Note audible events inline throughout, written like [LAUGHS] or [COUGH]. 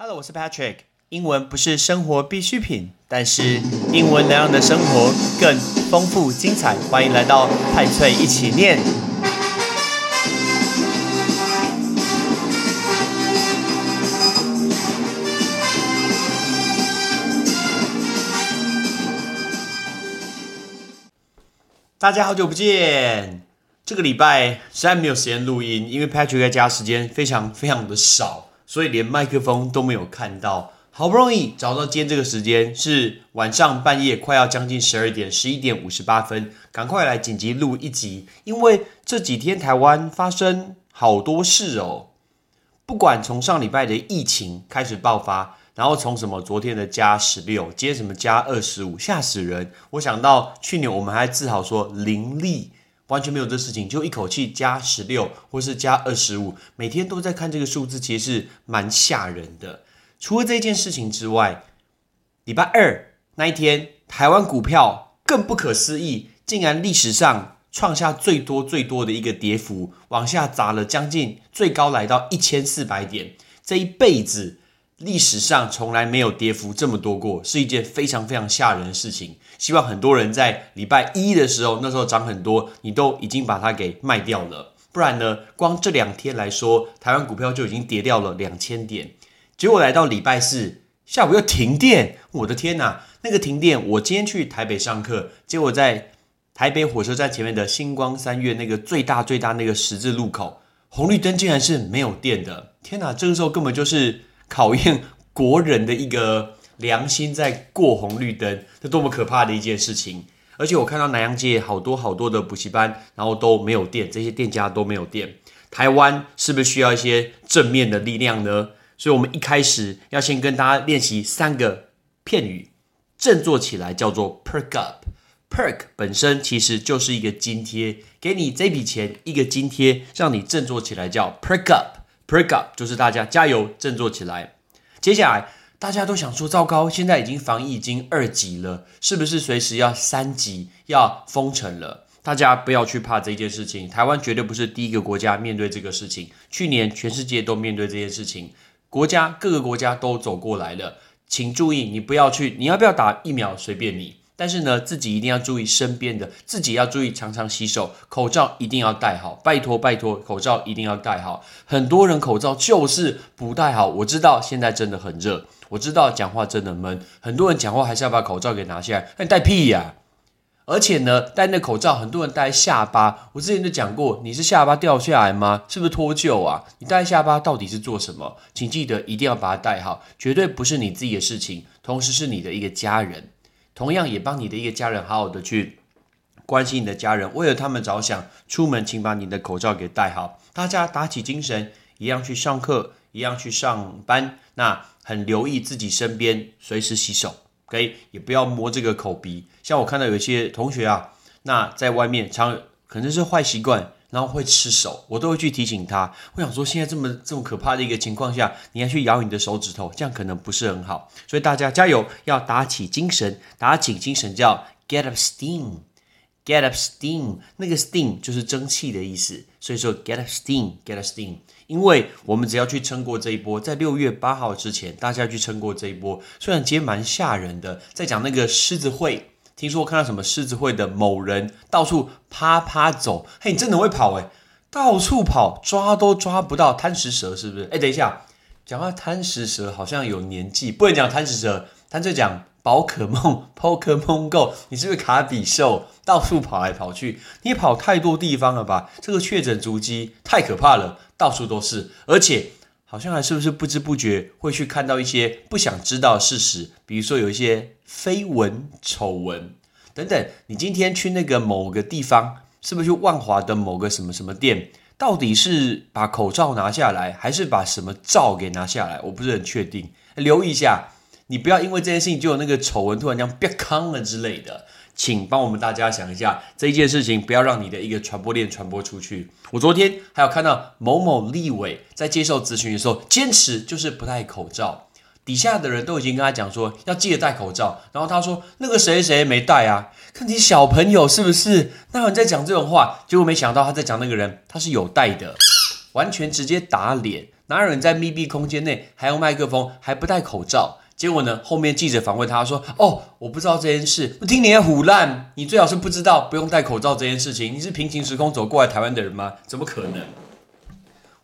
Hello，我是 Patrick。英文不是生活必需品，但是英文能让你的生活更丰富精彩。欢迎来到派翠一起念。大家好久不见。这个礼拜实在没有时间录音，因为 Patrick 在家时间非常非常的少，所以连麦克风都没有看到。好不容易找到今天这个时间，是晚上半夜快要将近十二点，十一点五十八分，赶快来紧急录一集。因为这几天台湾发生好多事哦，不管从上礼拜的疫情开始爆发，然后从什么昨天的加十六，今天什么加二十五，吓死人！我想到去年我们还自豪说零例。完全没有这事情，就一口气加十六或是加二十五，每天都在看这个数字，其实是蛮吓人的。除了这件事情之外，礼拜二那一天，台湾股票更不可思议，竟然历史上创下最多最多的一个跌幅，往下砸了将近最高来到一千四百点，这一辈子。历史上从来没有跌幅这么多过，是一件非常非常吓人的事情。希望很多人在礼拜一的时候，那时候涨很多，你都已经把它给卖掉了。不然呢，光这两天来说，台湾股票就已经跌掉了两千点。结果来到礼拜四下午又停电，我的天哪！那个停电，我今天去台北上课，结果在台北火车站前面的星光三月那个最大最大那个十字路口，红绿灯竟然是没有电的。天哪，这个时候根本就是。考验国人的一个良心，在过红绿灯，这多么可怕的一件事情！而且我看到南洋街好多好多的补习班，然后都没有电，这些店家都没有电。台湾是不是需要一些正面的力量呢？所以，我们一开始要先跟大家练习三个片语，振作起来叫做 perk up。perk 本身其实就是一个津贴，给你这笔钱一个津贴，让你振作起来叫 perk up。Perk up 就是大家加油振作起来。接下来大家都想说，糟糕，现在已经防疫已经二级了，是不是随时要三级要封城了？大家不要去怕这件事情，台湾绝对不是第一个国家面对这个事情。去年全世界都面对这件事情，国家各个国家都走过来了。请注意，你不要去，你要不要打疫苗随便你。但是呢，自己一定要注意身边的，自己要注意常常洗手，口罩一定要戴好，拜托拜托，口罩一定要戴好。很多人口罩就是不戴好，我知道现在真的很热，我知道讲话真的闷，很多人讲话还是要把口罩给拿下来，那你戴屁呀！而且呢，戴那口罩，很多人戴下巴，我之前就讲过，你是下巴掉下来吗？是不是脱臼啊？你戴下巴到底是做什么？请记得一定要把它戴好，绝对不是你自己的事情，同时是你的一个家人。同样也帮你的一个家人好好的去关心你的家人，为了他们着想，出门请把你的口罩给戴好。大家打起精神，一样去上课，一样去上班。那很留意自己身边，随时洗手，OK，也不要摸这个口鼻。像我看到有些同学啊，那在外面常可能是坏习惯。然后会吃手，我都会去提醒他。我想说，现在这么这么可怕的一个情况下，你还去咬你的手指头，这样可能不是很好。所以大家加油，要打起精神，打起精神叫 get up steam，get up steam。那个 steam 就是蒸汽的意思，所以说 get up steam，get up steam。因为我们只要去撑过这一波，在六月八号之前，大家去撑过这一波。虽然今天蛮吓人的，在讲那个狮子会。听说看到什么狮子会的某人到处啪啪走，嘿，你真的会跑诶，到处跑抓都抓不到贪食蛇是不是？哎，等一下，讲到贪食蛇好像有年纪，不能讲贪食蛇，他就讲宝可梦 [LAUGHS] Pokemon Go，你是不是卡比兽到处跑来跑去？你跑太多地方了吧？这个确诊足迹太可怕了，到处都是，而且。好像还是不是不知不觉会去看到一些不想知道事实，比如说有一些绯闻、丑闻等等。你今天去那个某个地方，是不是去万华的某个什么什么店？到底是把口罩拿下来，还是把什么罩给拿下来？我不是很确定。留意一下，你不要因为这件事情就有那个丑闻突然间变康了之类的。请帮我们大家想一下这一件事情，不要让你的一个传播链传播出去。我昨天还有看到某某立委在接受咨询的时候，坚持就是不戴口罩，底下的人都已经跟他讲说要记得戴口罩，然后他说那个谁谁没戴啊？看你小朋友是不是？那人在讲这种话，结果没想到他在讲那个人他是有戴的，完全直接打脸。哪有人在密闭空间内还用麦克风还不戴口罩？结果呢，后面记者访问他说：“哦，我不知道这件事，不听你的胡乱，你最好是不知道不用戴口罩这件事情。你是平行时空走过来台湾的人吗？怎么可能？”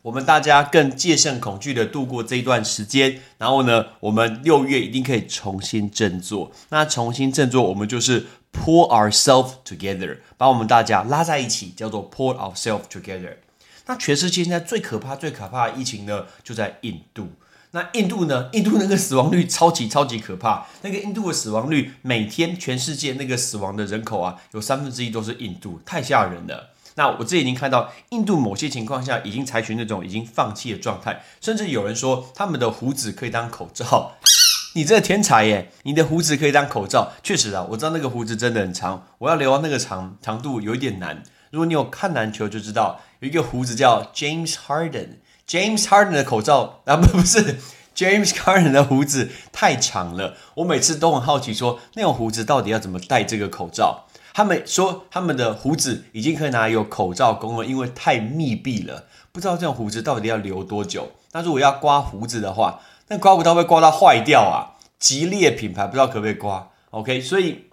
我们大家更戒慎恐惧的度过这一段时间，然后呢，我们六月一定可以重新振作。那重新振作，我们就是 pull ourselves together，把我们大家拉在一起，叫做 pull ourselves together。那全世界现在最可怕、最可怕的疫情呢，就在印度。那印度呢？印度那个死亡率超级超级可怕。那个印度的死亡率，每天全世界那个死亡的人口啊，有三分之一都是印度，太吓人了。那我这已经看到，印度某些情况下已经采取那种已经放弃的状态，甚至有人说他们的胡子可以当口罩。[LAUGHS] 你这个天才耶！你的胡子可以当口罩，确实啊，我知道那个胡子真的很长，我要留到那个长长度有一点难。如果你有看篮球就知道，有一个胡子叫 James Harden James Harden 的口罩啊不不是 James Harden 的胡子太长了，我每次都很好奇说那种胡子到底要怎么戴这个口罩。他们说他们的胡子已经可以拿来有口罩功能，因为太密闭了。不知道这种胡子到底要留多久？那如果要刮胡子的话，那刮不到会刮到坏掉啊！吉列品牌不知道可不可以刮？OK，所以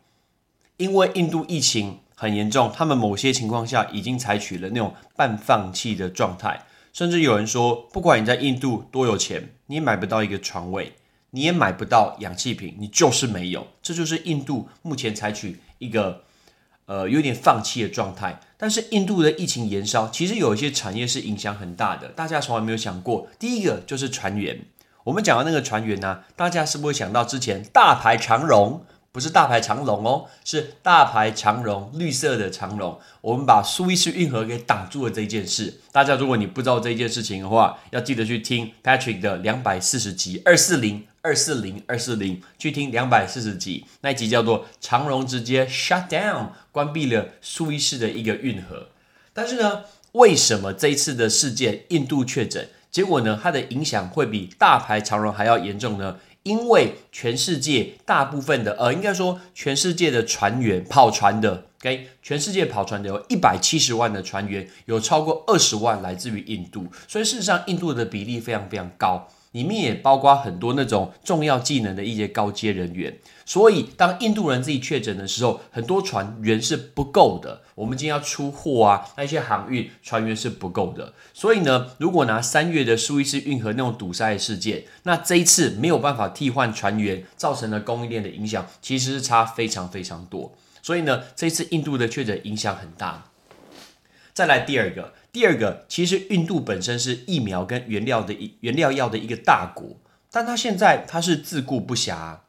因为印度疫情很严重，他们某些情况下已经采取了那种半放弃的状态，甚至有人说，不管你在印度多有钱，你也买不到一个床位，你也买不到氧气瓶，你就是没有。这就是印度目前采取一个。呃，有点放弃的状态。但是印度的疫情延烧，其实有一些产业是影响很大的。大家从来没有想过，第一个就是船员。我们讲到那个船员呢，大家是不是会想到之前大排长龙？不是大排长龙哦，是大排长龙，绿色的长龙。我们把苏伊士运河给挡住了这件事。大家如果你不知道这件事情的话，要记得去听 Patrick 的两百四十集二四零。二四零二四零，去听两百四十集那一集叫做长龙直接 shut down 关闭了苏伊士的一个运河。但是呢，为什么这一次的事件印度确诊，结果呢，它的影响会比大牌长龙还要严重呢？因为全世界大部分的呃，应该说全世界的船员跑船的，OK，全世界跑船的有一百七十万的船员，有超过二十万来自于印度，所以事实上印度的比例非常非常高。里面也包括很多那种重要技能的一些高阶人员，所以当印度人自己确诊的时候，很多船员是不够的。我们今天要出货啊，那一些航运船员是不够的。所以呢，如果拿三月的苏伊士运河那种堵塞事件，那这一次没有办法替换船员，造成了供应链的影响，其实是差非常非常多。所以呢，这一次印度的确诊影响很大。再来第二个。第二个，其实印度本身是疫苗跟原料的原料药的一个大国，但它现在它是自顾不暇。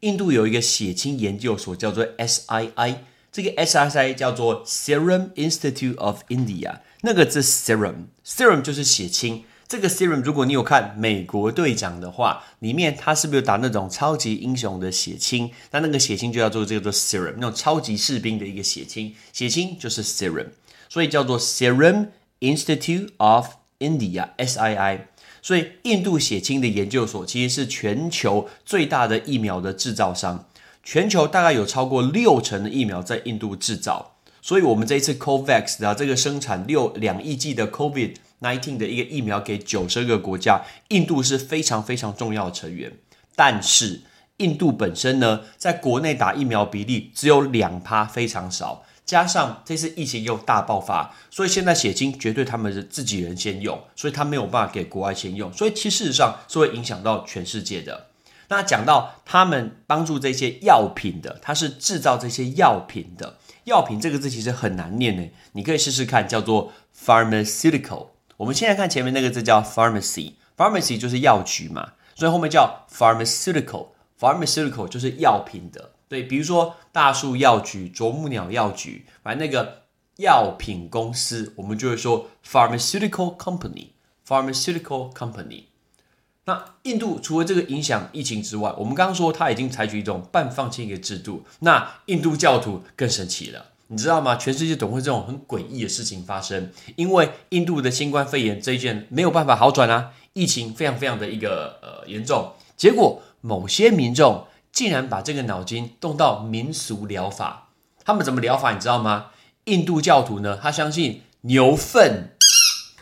印度有一个血清研究所叫做 SII，这个 SII 叫做 Serum Institute of India，那个字 Serum，Serum 就是血清。这个 Serum 如果你有看美国队长的话，里面他是不是有打那种超级英雄的血清？那那个血清就叫做这个做 Serum，那种超级士兵的一个血清，血清就是 Serum，所以叫做 Serum。Institute of India (SII)，所以印度血清的研究所其实是全球最大的疫苗的制造商，全球大概有超过六成的疫苗在印度制造。所以，我们这一次 COVAX 的这个生产六两亿剂的 COVID nineteen 的一个疫苗给九十个国家，印度是非常非常重要的成员。但是，印度本身呢，在国内打疫苗比例只有两趴，非常少。加上这次疫情又大爆发，所以现在血清绝对他们是自己人先用，所以他没有办法给国外先用，所以其事实上是会影响到全世界的。那讲到他们帮助这些药品的，他是制造这些药品的。药品这个字其实很难念呢，你可以试试看，叫做 pharmaceutical。我们现在看前面那个字叫 pharmacy，pharmacy 就是药局嘛，所以后面叫 pharmaceutical，pharmaceutical 就是药品的。对，比如说大树药局、啄木鸟药局，反正那个药品公司，我们就会说 pharmaceutical company，pharmaceutical company。那印度除了这个影响疫情之外，我们刚刚说它已经采取一种半放弃一个制度。那印度教徒更神奇了，你知道吗？全世界总会这种很诡异的事情发生，因为印度的新冠肺炎这一件没有办法好转啊，疫情非常非常的一个呃严重，结果某些民众。竟然把这个脑筋动到民俗疗法，他们怎么疗法你知道吗？印度教徒呢，他相信牛粪，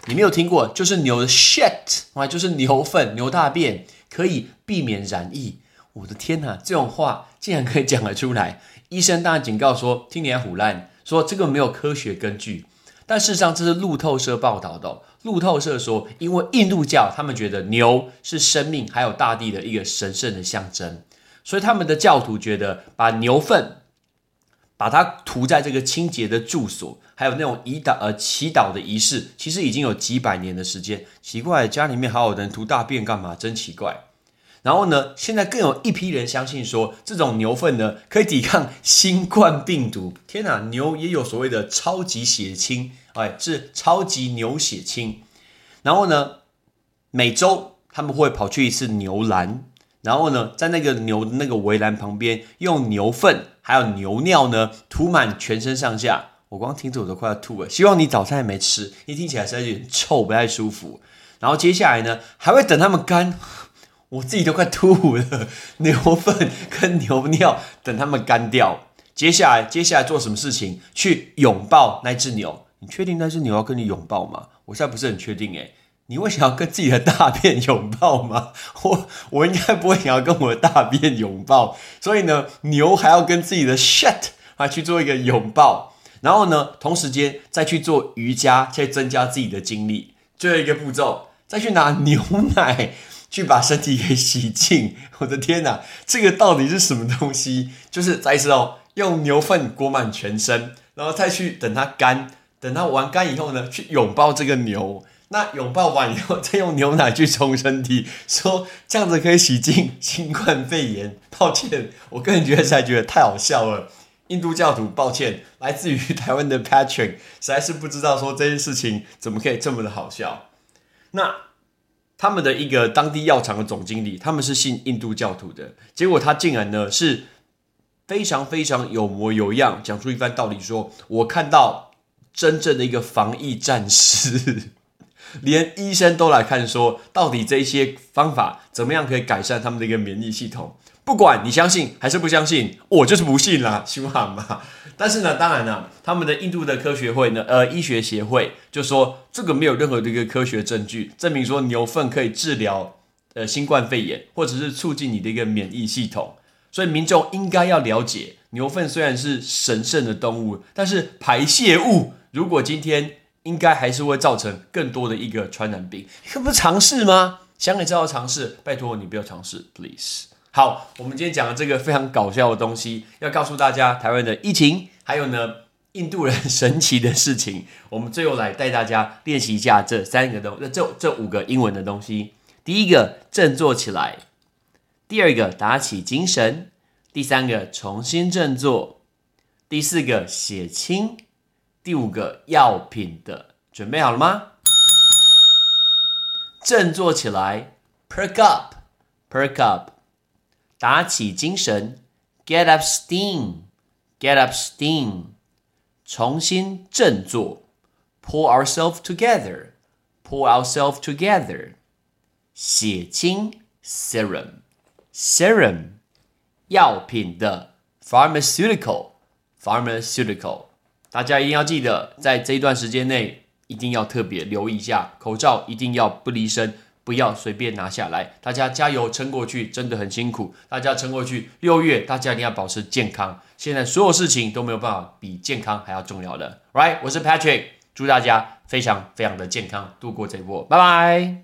你没有听过，就是牛的 shit 啊，就是牛粪、牛大便可以避免染疫。我的天哪，这种话竟然可以讲得出来！医生当然警告说，听你胡乱，说这个没有科学根据。但事实上，这是路透社报道的。路透社说，因为印度教他们觉得牛是生命还有大地的一个神圣的象征，所以他们的教徒觉得把牛粪把它涂在这个清洁的住所，还有那种胰岛呃祈祷的仪式，其实已经有几百年的时间。奇怪，家里面还有人涂大便干嘛？真奇怪。然后呢，现在更有一批人相信说，这种牛粪呢可以抵抗新冠病毒。天哪，牛也有所谓的超级血清，哎，是超级牛血清。然后呢，每周他们会跑去一次牛栏，然后呢，在那个牛的那个围栏旁边，用牛粪还有牛尿呢涂满全身上下。我光听着我都快要吐了。希望你早餐也没吃，一听起来实在有点臭，不太舒服。然后接下来呢，还会等它们干。[LAUGHS] 我自己都快吐了，牛粪跟牛尿等它们干掉。接下来，接下来做什么事情？去拥抱那只牛。你确定那只牛要跟你拥抱吗？我现在不是很确定诶。你会想要跟自己的大便拥抱吗？[LAUGHS] 我我应该不会想要跟我的大便拥抱。所以呢，牛还要跟自己的 shit 啊去做一个拥抱，然后呢，同时间再去做瑜伽，去增加自己的精力。最后一个步骤，再去拿牛奶。去把身体给洗净，[LAUGHS] 我的天哪，这个到底是什么东西？就是再一次哦，用牛粪裹满全身，然后再去等它干，等它完干以后呢，去拥抱这个牛。那拥抱完以后，再用牛奶去冲身体，说这样子可以洗净新冠肺炎。抱歉，我个人觉得才觉得太好笑了。印度教徒，抱歉，来自于 [LAUGHS] 台湾的 Patrick，实在是不知道说这件事情怎么可以这么的好笑。那。他们的一个当地药厂的总经理，他们是信印度教徒的，结果他竟然呢是非常非常有模有样，讲出一番道理，说我看到真正的一个防疫战士，连医生都来看，说到底这些方法怎么样可以改善他们的一个免疫系统。不管你相信还是不相信，我就是不信啦，希望嘛。但是呢，当然呢，他们的印度的科学会呢，呃，医学协会就说这个没有任何的一个科学证据证明说牛粪可以治疗呃新冠肺炎，或者是促进你的一个免疫系统。所以民众应该要了解，牛粪虽然是神圣的动物，但是排泄物如果今天应该还是会造成更多的一个传染病，这不是尝试吗？想你知道尝试，拜托你不要尝试，please。好，我们今天讲的这个非常搞笑的东西，要告诉大家台湾的疫情，还有呢印度人神奇的事情。我们最后来带大家练习一下这三个东，这这五个英文的东西。第一个振作起来，第二个打起精神，第三个重新振作，第四个血清，第五个药品的。准备好了吗？振作起来，perk up，perk up。打起精神，get up steam，get up steam，重新振作，pull ourselves together，pull ourselves together，血清，serum，serum，药品的，pharmaceutical，pharmaceutical，大家一定要记得，在这一段时间内，一定要特别留意一下，口罩一定要不离身。不要随便拿下来，大家加油撑过去，真的很辛苦。大家撑过去，六月大家一定要保持健康。现在所有事情都没有办法比健康还要重要的，Right？我是 Patrick，祝大家非常非常的健康，度过这一波。拜拜。